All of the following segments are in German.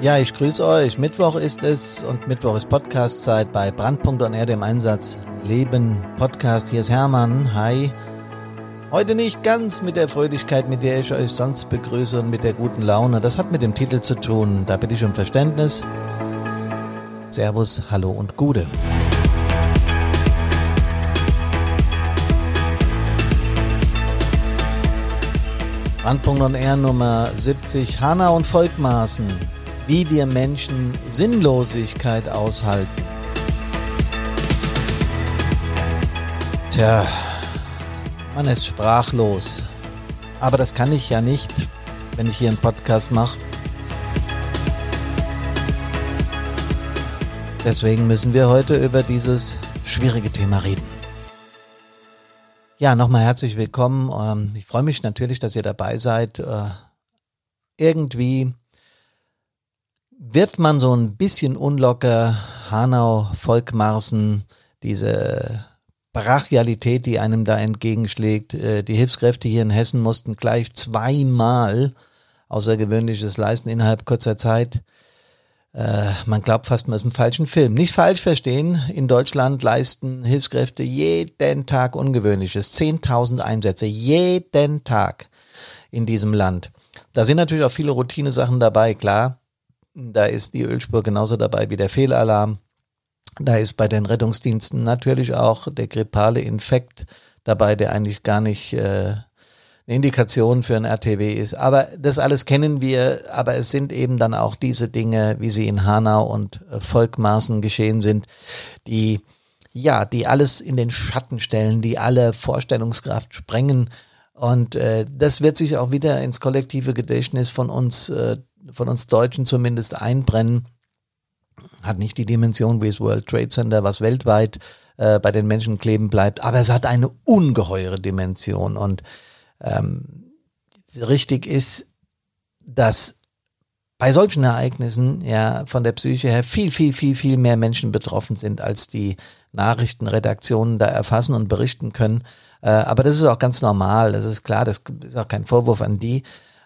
Ja, ich grüße euch. Mittwoch ist es und Mittwoch ist Podcastzeit bei Brandpunkt und Erde im Einsatz. Leben Podcast. Hier ist Hermann. Hi. Heute nicht ganz mit der Fröhlichkeit, mit der ich euch sonst begrüße und mit der guten Laune. Das hat mit dem Titel zu tun. Da bitte ich um Verständnis. Servus, Hallo und Gude. Brandpunkt und R Nummer 70. Hanna und Volkmaßen wie wir Menschen Sinnlosigkeit aushalten. Tja, man ist sprachlos. Aber das kann ich ja nicht, wenn ich hier einen Podcast mache. Deswegen müssen wir heute über dieses schwierige Thema reden. Ja, nochmal herzlich willkommen. Ähm, ich freue mich natürlich, dass ihr dabei seid. Äh, irgendwie wird man so ein bisschen unlocker, Hanau, Volkmarsen, diese Brachialität, die einem da entgegenschlägt. Äh, die Hilfskräfte hier in Hessen mussten gleich zweimal Außergewöhnliches leisten innerhalb kurzer Zeit. Äh, man glaubt fast, man ist im falschen Film. Nicht falsch verstehen, in Deutschland leisten Hilfskräfte jeden Tag Ungewöhnliches. 10.000 Einsätze, jeden Tag in diesem Land. Da sind natürlich auch viele Routine-Sachen dabei, klar. Da ist die Ölspur genauso dabei wie der Fehlalarm. Da ist bei den Rettungsdiensten natürlich auch der grippale Infekt dabei, der eigentlich gar nicht äh, eine Indikation für ein RTW ist. Aber das alles kennen wir, aber es sind eben dann auch diese Dinge, wie sie in Hanau und äh, Volkmaßen geschehen sind, die ja, die alles in den Schatten stellen, die alle Vorstellungskraft sprengen. Und äh, das wird sich auch wieder ins kollektive Gedächtnis von uns äh, von uns Deutschen zumindest einbrennen, hat nicht die Dimension wie das World Trade Center, was weltweit äh, bei den Menschen kleben bleibt, aber es hat eine ungeheure Dimension und ähm, richtig ist, dass bei solchen Ereignissen ja von der Psyche her viel, viel, viel, viel mehr Menschen betroffen sind, als die Nachrichtenredaktionen da erfassen und berichten können. Äh, aber das ist auch ganz normal, das ist klar, das ist auch kein Vorwurf an die.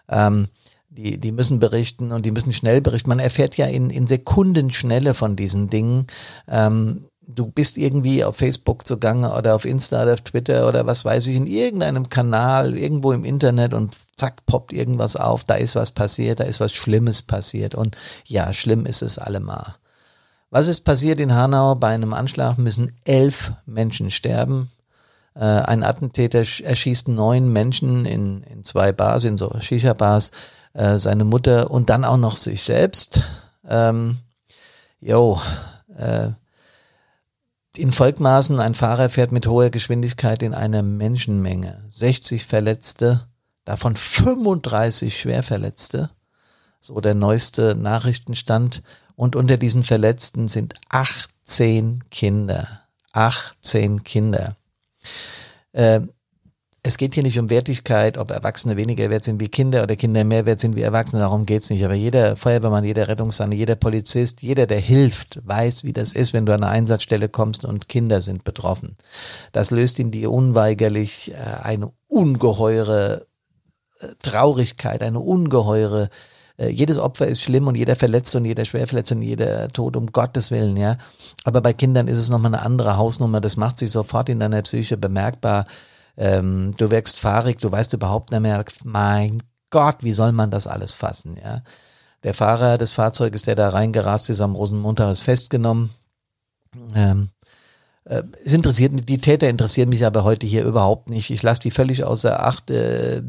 Ähm, die, die müssen berichten und die müssen schnell berichten. Man erfährt ja in, in Sekundenschnelle von diesen Dingen. Ähm, du bist irgendwie auf Facebook zugange oder auf Insta oder auf Twitter oder was weiß ich, in irgendeinem Kanal, irgendwo im Internet und zack, poppt irgendwas auf, da ist was passiert, da ist was Schlimmes passiert. Und ja, schlimm ist es allemal. Was ist passiert in Hanau? Bei einem Anschlag müssen elf Menschen sterben. Äh, ein Attentäter erschießt neun Menschen in, in zwei Bars, in so Shisha-Bars. Äh, seine Mutter und dann auch noch sich selbst. Ähm, jo, äh, in Volkmaßen, ein Fahrer fährt mit hoher Geschwindigkeit in eine Menschenmenge. 60 Verletzte, davon 35 Schwerverletzte. So der neueste Nachrichtenstand. Und unter diesen Verletzten sind 18 Kinder. 18 Kinder. Äh, es geht hier nicht um Wertigkeit, ob Erwachsene weniger wert sind wie Kinder oder Kinder mehr wert sind wie Erwachsene, darum geht's nicht. Aber jeder Feuerwehrmann, jeder Rettungssanne, jeder Polizist, jeder, der hilft, weiß, wie das ist, wenn du an eine Einsatzstelle kommst und Kinder sind betroffen. Das löst in dir unweigerlich äh, eine ungeheure äh, Traurigkeit, eine ungeheure äh, jedes Opfer ist schlimm und jeder Verletzte und jeder Schwerverletzte und jeder Tod, um Gottes Willen, ja. Aber bei Kindern ist es nochmal eine andere Hausnummer. Das macht sich sofort in deiner Psyche bemerkbar ähm, du wirkst fahrig, du weißt überhaupt nicht mehr, mein Gott, wie soll man das alles fassen, ja. Der Fahrer des Fahrzeuges, der da reingerast ist am Rosenmontag, ist festgenommen. Ähm, äh, es interessiert, die Täter interessieren mich aber heute hier überhaupt nicht. Ich lasse die völlig außer Acht, äh,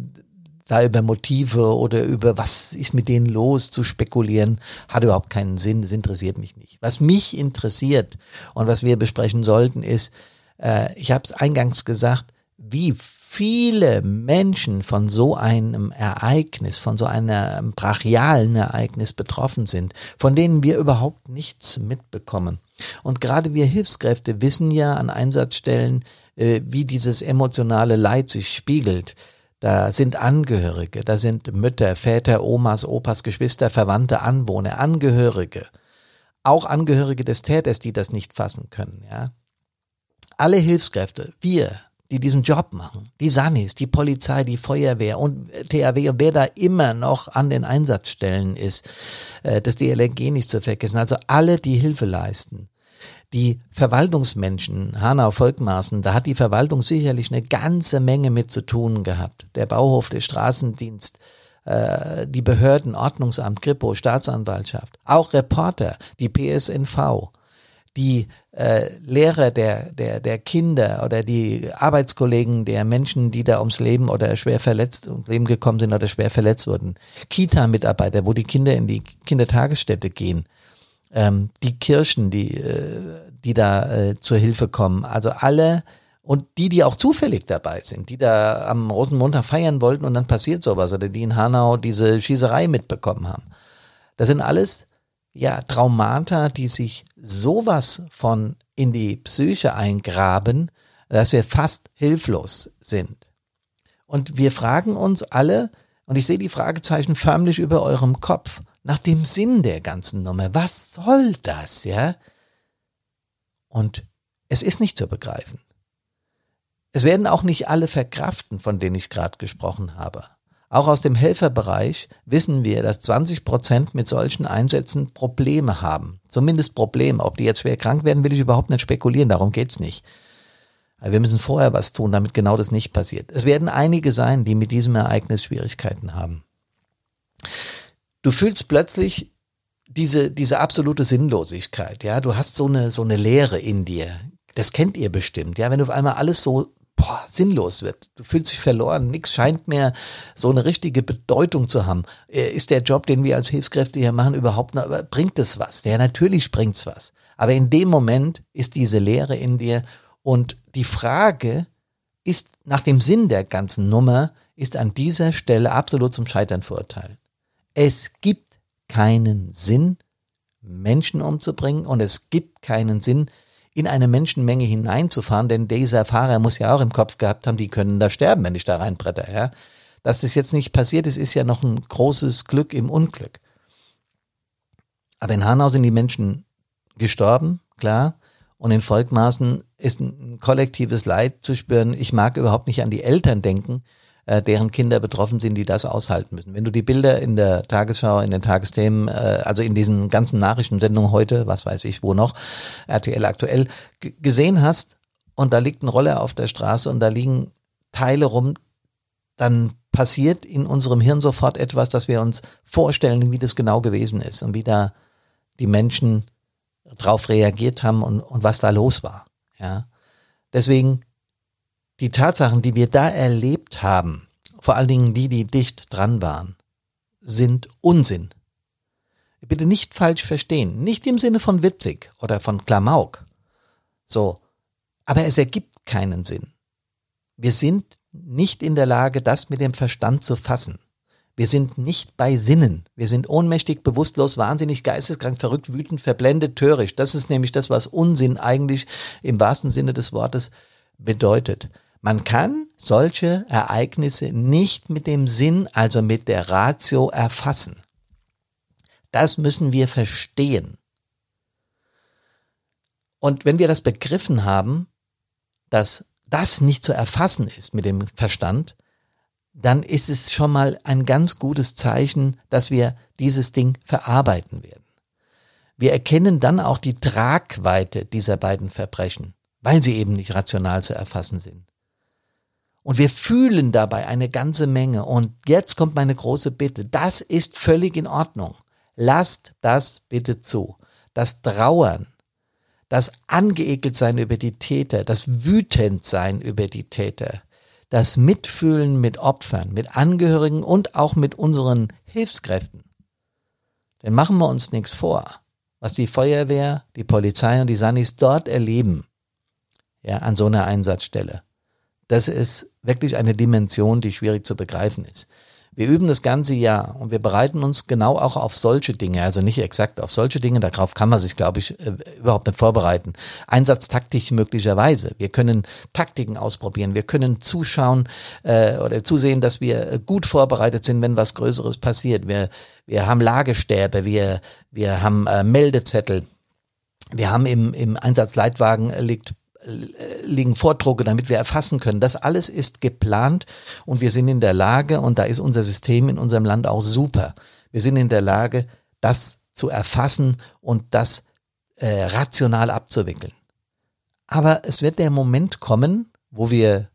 da über Motive oder über was ist mit denen los zu spekulieren, hat überhaupt keinen Sinn. Das interessiert mich nicht. Was mich interessiert und was wir besprechen sollten, ist, äh, ich habe es eingangs gesagt, wie viele Menschen von so einem Ereignis, von so einem brachialen Ereignis betroffen sind, von denen wir überhaupt nichts mitbekommen. Und gerade wir Hilfskräfte wissen ja an Einsatzstellen, äh, wie dieses emotionale Leid sich spiegelt. Da sind Angehörige, da sind Mütter, Väter, Omas, Opas, Geschwister, Verwandte, Anwohner, Angehörige. Auch Angehörige des Täters, die das nicht fassen können, ja. Alle Hilfskräfte, wir, die diesen Job machen. Die Sanis, die Polizei, die Feuerwehr und THW und wer da immer noch an den Einsatzstellen ist, äh, das DLRG nicht zu vergessen. Also alle, die Hilfe leisten. Die Verwaltungsmenschen, Hanau, Volkmaßen, da hat die Verwaltung sicherlich eine ganze Menge mit zu tun gehabt. Der Bauhof, der Straßendienst, äh, die Behörden, Ordnungsamt, Kripo, Staatsanwaltschaft, auch Reporter, die PSNV, die äh, Lehrer der, der, der Kinder oder die Arbeitskollegen der Menschen, die da ums Leben oder schwer verletzt, ums Leben gekommen sind oder schwer verletzt wurden, Kita-Mitarbeiter, wo die Kinder in die Kindertagesstätte gehen, ähm, die Kirchen, die, äh, die da äh, zur Hilfe kommen, also alle und die, die auch zufällig dabei sind, die da am Rosenmontag feiern wollten und dann passiert sowas oder die in Hanau diese Schießerei mitbekommen haben. Das sind alles ja Traumata, die sich sowas von in die Psyche eingraben, dass wir fast hilflos sind. Und wir fragen uns alle, und ich sehe die Fragezeichen förmlich über eurem Kopf, nach dem Sinn der ganzen Nummer. Was soll das, ja? Und es ist nicht zu begreifen. Es werden auch nicht alle verkraften, von denen ich gerade gesprochen habe. Auch aus dem Helferbereich wissen wir, dass 20 Prozent mit solchen Einsätzen Probleme haben. Zumindest Probleme. Ob die jetzt schwer krank werden, will ich überhaupt nicht spekulieren. Darum geht's nicht. Aber wir müssen vorher was tun, damit genau das nicht passiert. Es werden einige sein, die mit diesem Ereignis Schwierigkeiten haben. Du fühlst plötzlich diese, diese absolute Sinnlosigkeit. Ja, du hast so eine, so eine Leere in dir. Das kennt ihr bestimmt. Ja, wenn du auf einmal alles so boah, sinnlos wird. Du fühlst dich verloren. Nichts scheint mehr so eine richtige Bedeutung zu haben. Äh, ist der Job, den wir als Hilfskräfte hier machen, überhaupt noch, bringt es was? Ja, natürlich bringt's was. Aber in dem Moment ist diese Leere in dir und die Frage ist nach dem Sinn der ganzen Nummer ist an dieser Stelle absolut zum Scheitern verurteilt. Es gibt keinen Sinn, Menschen umzubringen und es gibt keinen Sinn, in eine Menschenmenge hineinzufahren, denn dieser Fahrer muss ja auch im Kopf gehabt haben, die können da sterben, wenn ich da reinbretter, ja. Dass das jetzt nicht passiert ist, ist ja noch ein großes Glück im Unglück. Aber in Hanau sind die Menschen gestorben, klar. Und in Volkmaßen ist ein kollektives Leid zu spüren. Ich mag überhaupt nicht an die Eltern denken, äh, deren Kinder betroffen sind, die das aushalten müssen. Wenn du die Bilder in der Tagesschau, in den Tagesthemen, äh, also in diesen ganzen Nachrichtensendungen heute, was weiß ich wo noch, RTL aktuell, gesehen hast und da liegt ein Roller auf der Straße und da liegen Teile rum, dann passiert in unserem Hirn sofort etwas, dass wir uns vorstellen, wie das genau gewesen ist und wie da die Menschen drauf reagiert haben und, und was da los war. Ja. Deswegen die Tatsachen, die wir da erlebt haben, vor allen Dingen die, die dicht dran waren, sind Unsinn. Bitte nicht falsch verstehen, nicht im Sinne von witzig oder von Klamauk. So, aber es ergibt keinen Sinn. Wir sind nicht in der Lage, das mit dem Verstand zu fassen. Wir sind nicht bei Sinnen. Wir sind ohnmächtig, bewusstlos, wahnsinnig, geisteskrank, verrückt, wütend, verblendet, töricht. Das ist nämlich das, was Unsinn eigentlich im wahrsten Sinne des Wortes bedeutet. Man kann solche Ereignisse nicht mit dem Sinn, also mit der Ratio erfassen. Das müssen wir verstehen. Und wenn wir das begriffen haben, dass das nicht zu erfassen ist mit dem Verstand, dann ist es schon mal ein ganz gutes Zeichen, dass wir dieses Ding verarbeiten werden. Wir erkennen dann auch die Tragweite dieser beiden Verbrechen, weil sie eben nicht rational zu erfassen sind. Und wir fühlen dabei eine ganze Menge. Und jetzt kommt meine große Bitte. Das ist völlig in Ordnung. Lasst das bitte zu. Das Trauern, das angeekelt sein über die Täter, das wütend sein über die Täter, das Mitfühlen mit Opfern, mit Angehörigen und auch mit unseren Hilfskräften. Denn machen wir uns nichts vor, was die Feuerwehr, die Polizei und die Sanis dort erleben, ja, an so einer Einsatzstelle. Das ist wirklich eine Dimension, die schwierig zu begreifen ist. Wir üben das ganze Jahr und wir bereiten uns genau auch auf solche Dinge, also nicht exakt auf solche Dinge, darauf kann man sich, glaube ich, äh, überhaupt nicht vorbereiten. Einsatztaktisch möglicherweise. Wir können Taktiken ausprobieren, wir können zuschauen äh, oder zusehen, dass wir gut vorbereitet sind, wenn was Größeres passiert. Wir, wir haben Lagestäbe, wir, wir haben äh, Meldezettel, wir haben im, im Einsatzleitwagen liegt liegen Vordrucke, damit wir erfassen können. Das alles ist geplant und wir sind in der Lage, und da ist unser System in unserem Land auch super, wir sind in der Lage, das zu erfassen und das äh, rational abzuwickeln. Aber es wird der Moment kommen, wo wir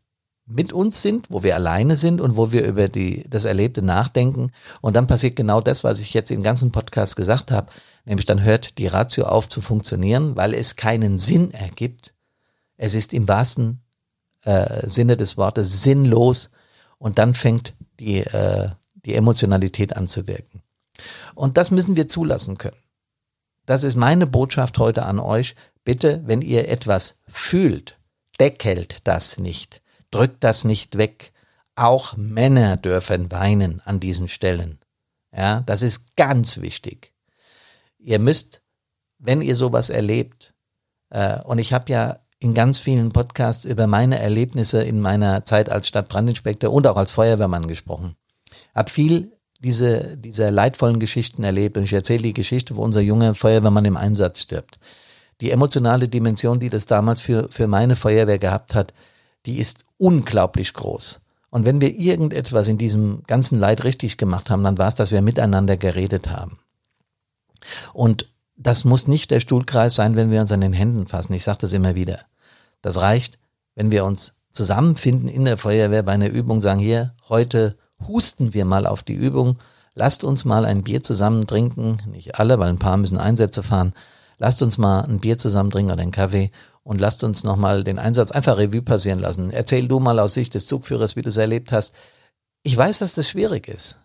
mit uns sind, wo wir alleine sind und wo wir über die, das Erlebte nachdenken. Und dann passiert genau das, was ich jetzt im ganzen Podcast gesagt habe. Nämlich dann hört die Ratio auf zu funktionieren, weil es keinen Sinn ergibt. Es ist im wahrsten äh, Sinne des Wortes sinnlos. Und dann fängt die, äh, die Emotionalität an zu wirken. Und das müssen wir zulassen können. Das ist meine Botschaft heute an euch. Bitte, wenn ihr etwas fühlt, deckelt das nicht drückt das nicht weg. Auch Männer dürfen weinen an diesen Stellen. Ja, das ist ganz wichtig. Ihr müsst, wenn ihr sowas erlebt, äh, und ich habe ja in ganz vielen Podcasts über meine Erlebnisse in meiner Zeit als Stadtbrandinspektor und auch als Feuerwehrmann gesprochen. Hab viel diese, dieser leidvollen Geschichten erlebt und ich erzähle die Geschichte, wo unser junger Feuerwehrmann im Einsatz stirbt. Die emotionale Dimension, die das damals für, für meine Feuerwehr gehabt hat, die ist unglaublich groß. Und wenn wir irgendetwas in diesem ganzen Leid richtig gemacht haben, dann war es, dass wir miteinander geredet haben. Und das muss nicht der Stuhlkreis sein, wenn wir uns an den Händen fassen. Ich sage das immer wieder. Das reicht, wenn wir uns zusammenfinden in der Feuerwehr bei einer Übung, sagen hier, heute husten wir mal auf die Übung, lasst uns mal ein Bier zusammen trinken, nicht alle, weil ein paar müssen Einsätze fahren, lasst uns mal ein Bier zusammen trinken oder einen Kaffee und lasst uns nochmal den Einsatz einfach Revue passieren lassen. Erzähl du mal aus Sicht des Zugführers, wie du es erlebt hast. Ich weiß, dass das schwierig ist.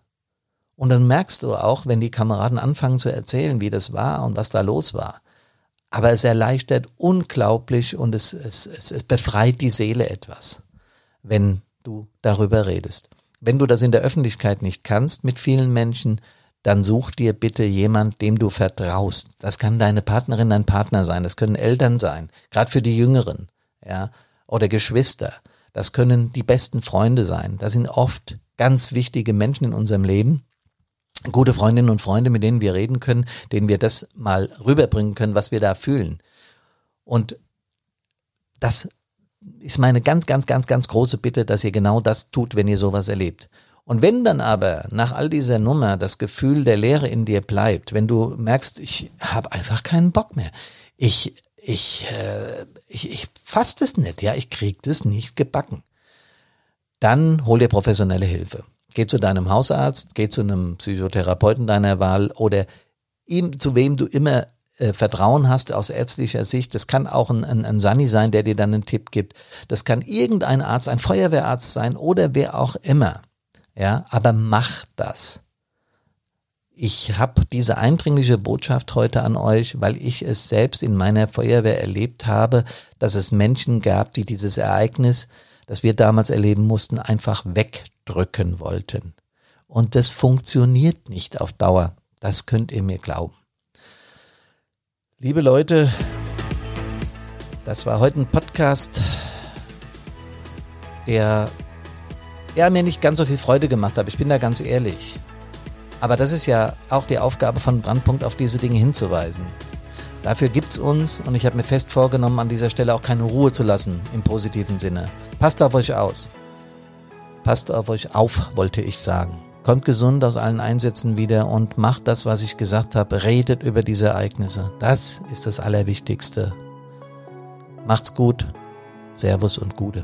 Und dann merkst du auch, wenn die Kameraden anfangen zu erzählen, wie das war und was da los war. Aber es erleichtert unglaublich und es, es, es, es befreit die Seele etwas, wenn du darüber redest. Wenn du das in der Öffentlichkeit nicht kannst mit vielen Menschen, dann such dir bitte jemand, dem du vertraust. Das kann deine Partnerin, dein Partner sein, das können Eltern sein, gerade für die Jüngeren, ja, oder Geschwister. Das können die besten Freunde sein. Das sind oft ganz wichtige Menschen in unserem Leben. Gute Freundinnen und Freunde, mit denen wir reden können, denen wir das mal rüberbringen können, was wir da fühlen. Und das ist meine ganz, ganz, ganz, ganz große Bitte, dass ihr genau das tut, wenn ihr sowas erlebt. Und wenn dann aber nach all dieser Nummer das Gefühl der Leere in dir bleibt, wenn du merkst, ich habe einfach keinen Bock mehr, ich ich äh, ich, ich fass das nicht, ja, ich krieg das nicht gebacken, dann hol dir professionelle Hilfe. Geh zu deinem Hausarzt, geh zu einem Psychotherapeuten deiner Wahl oder ihm, zu wem du immer äh, Vertrauen hast aus ärztlicher Sicht. Das kann auch ein, ein, ein Sani sein, der dir dann einen Tipp gibt. Das kann irgendein Arzt, ein Feuerwehrarzt sein oder wer auch immer. Ja, aber mach das. Ich habe diese eindringliche Botschaft heute an euch, weil ich es selbst in meiner Feuerwehr erlebt habe, dass es Menschen gab, die dieses Ereignis, das wir damals erleben mussten, einfach wegdrücken wollten. Und das funktioniert nicht auf Dauer. Das könnt ihr mir glauben. Liebe Leute, das war heute ein Podcast, der ja, mir nicht ganz so viel Freude gemacht habe. Ich bin da ganz ehrlich. Aber das ist ja auch die Aufgabe von Brandpunkt, auf diese Dinge hinzuweisen. Dafür gibt's uns und ich habe mir fest vorgenommen, an dieser Stelle auch keine Ruhe zu lassen, im positiven Sinne. Passt auf euch aus. Passt auf euch auf, wollte ich sagen. Kommt gesund aus allen Einsätzen wieder und macht das, was ich gesagt habe. Redet über diese Ereignisse. Das ist das Allerwichtigste. Macht's gut. Servus und Gute.